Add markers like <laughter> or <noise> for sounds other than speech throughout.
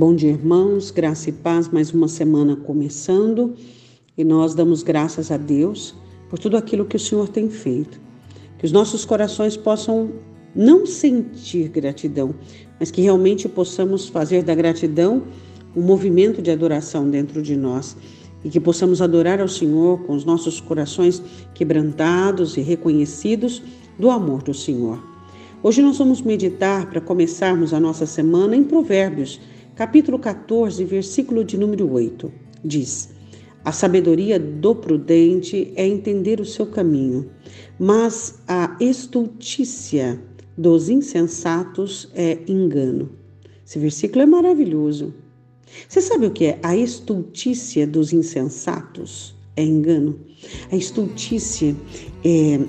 Bom dia, irmãos, graça e paz, mais uma semana começando e nós damos graças a Deus por tudo aquilo que o Senhor tem feito. Que os nossos corações possam não sentir gratidão, mas que realmente possamos fazer da gratidão um movimento de adoração dentro de nós e que possamos adorar ao Senhor com os nossos corações quebrantados e reconhecidos do amor do Senhor. Hoje nós vamos meditar para começarmos a nossa semana em Provérbios capítulo 14, versículo de número 8, diz: A sabedoria do prudente é entender o seu caminho, mas a estultícia dos insensatos é engano. Esse versículo é maravilhoso. Você sabe o que é a estultícia dos insensatos? É engano. A estultícia é.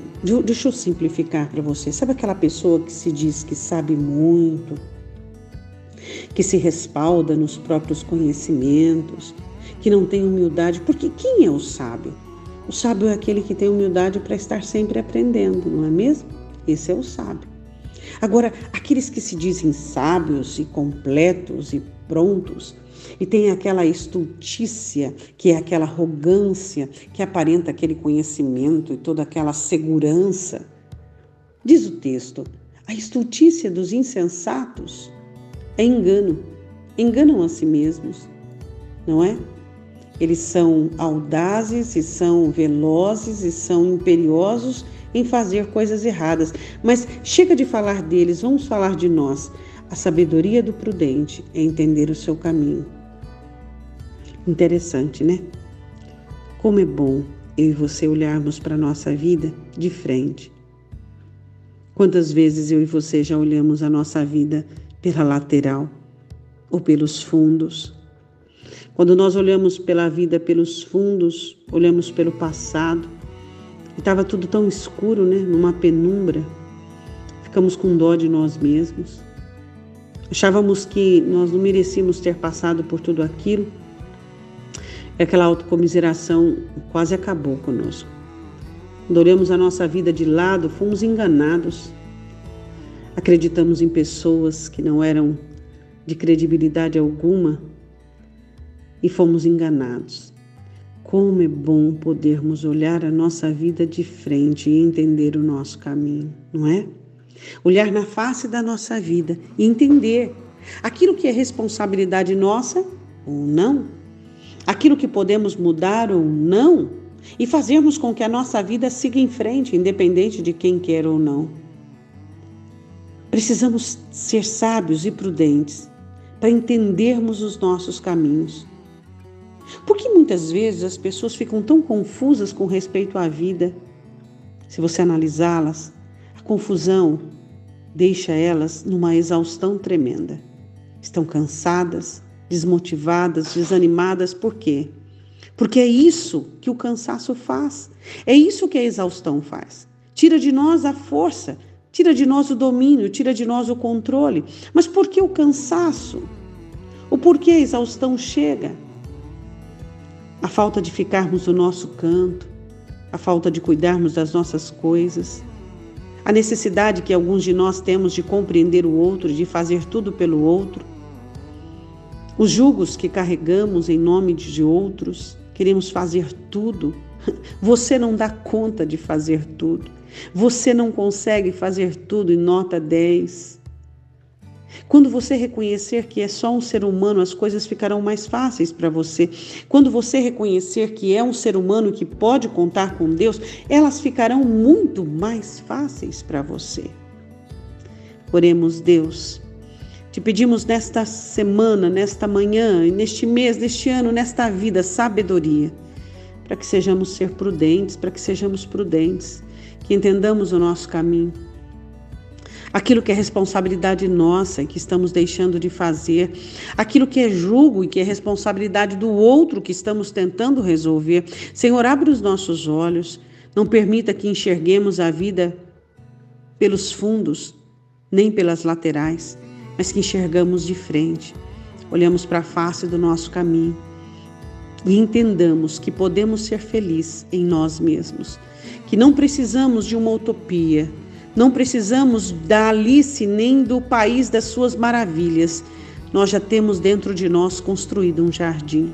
Deixa eu simplificar para você. Sabe aquela pessoa que se diz que sabe muito, que se respalda nos próprios conhecimentos, que não tem humildade, porque quem é o sábio? O sábio é aquele que tem humildade para estar sempre aprendendo, não é mesmo? Esse é o sábio. Agora, aqueles que se dizem sábios e completos e prontos, e tem aquela estultícia, que é aquela arrogância que aparenta aquele conhecimento e toda aquela segurança. Diz o texto: a estultícia dos insensatos é engano. Enganam a si mesmos, não é? Eles são audazes e são velozes e são imperiosos em fazer coisas erradas. Mas chega de falar deles, vamos falar de nós. A sabedoria do prudente é entender o seu caminho. Interessante, né? Como é bom eu e você olharmos para a nossa vida de frente. Quantas vezes eu e você já olhamos a nossa vida pela lateral ou pelos fundos. Quando nós olhamos pela vida pelos fundos, olhamos pelo passado, estava tudo tão escuro, né? Numa penumbra, ficamos com dó de nós mesmos. Achávamos que nós não merecíamos ter passado por tudo aquilo. E aquela autocomiseração quase acabou conosco. Quando olhamos a nossa vida de lado, fomos enganados Acreditamos em pessoas que não eram de credibilidade alguma e fomos enganados. Como é bom podermos olhar a nossa vida de frente e entender o nosso caminho, não é? Olhar na face da nossa vida e entender aquilo que é responsabilidade nossa ou não, aquilo que podemos mudar ou não, e fazermos com que a nossa vida siga em frente, independente de quem quer ou não. Precisamos ser sábios e prudentes para entendermos os nossos caminhos. Por que muitas vezes as pessoas ficam tão confusas com respeito à vida? Se você analisá-las, a confusão deixa elas numa exaustão tremenda. Estão cansadas, desmotivadas, desanimadas, por quê? Porque é isso que o cansaço faz, é isso que a exaustão faz. Tira de nós a força tira de nós o domínio, tira de nós o controle. Mas por que o cansaço? O porquê a exaustão chega? A falta de ficarmos no nosso canto, a falta de cuidarmos das nossas coisas, a necessidade que alguns de nós temos de compreender o outro, de fazer tudo pelo outro, os julgos que carregamos em nome de outros, queremos fazer tudo. <laughs> Você não dá conta de fazer tudo. Você não consegue fazer tudo em nota 10. Quando você reconhecer que é só um ser humano, as coisas ficarão mais fáceis para você. Quando você reconhecer que é um ser humano que pode contar com Deus, elas ficarão muito mais fáceis para você. Oremos, Deus. Te pedimos nesta semana, nesta manhã, neste mês, neste ano, nesta vida, sabedoria, para que sejamos ser prudentes, para que sejamos prudentes que entendamos o nosso caminho. Aquilo que é responsabilidade nossa e que estamos deixando de fazer, aquilo que é julgo e que é responsabilidade do outro que estamos tentando resolver. Senhor, abre os nossos olhos, não permita que enxerguemos a vida pelos fundos, nem pelas laterais, mas que enxergamos de frente, olhamos para a face do nosso caminho e entendamos que podemos ser felizes em nós mesmos que não precisamos de uma utopia, não precisamos da Alice nem do país das suas maravilhas. nós já temos dentro de nós construído um jardim.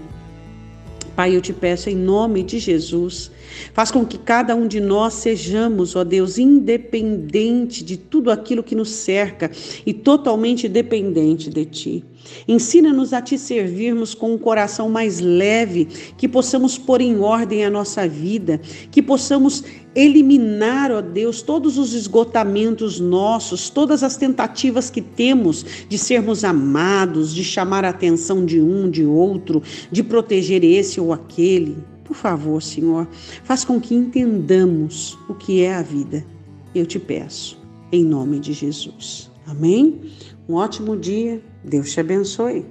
Pai, eu te peço em nome de Jesus, faz com que cada um de nós sejamos, ó Deus, independente de tudo aquilo que nos cerca e totalmente dependente de Ti. Ensina-nos a Te servirmos com um coração mais leve, que possamos pôr em ordem a nossa vida, que possamos eliminar, ó Deus, todos os esgotamentos nossos, todas as tentativas que temos de sermos amados, de chamar a atenção de um, de outro, de proteger esse ou aquele. Por favor, Senhor, faz com que entendamos o que é a vida. Eu te peço, em nome de Jesus. Amém? Um ótimo dia. Deus te abençoe.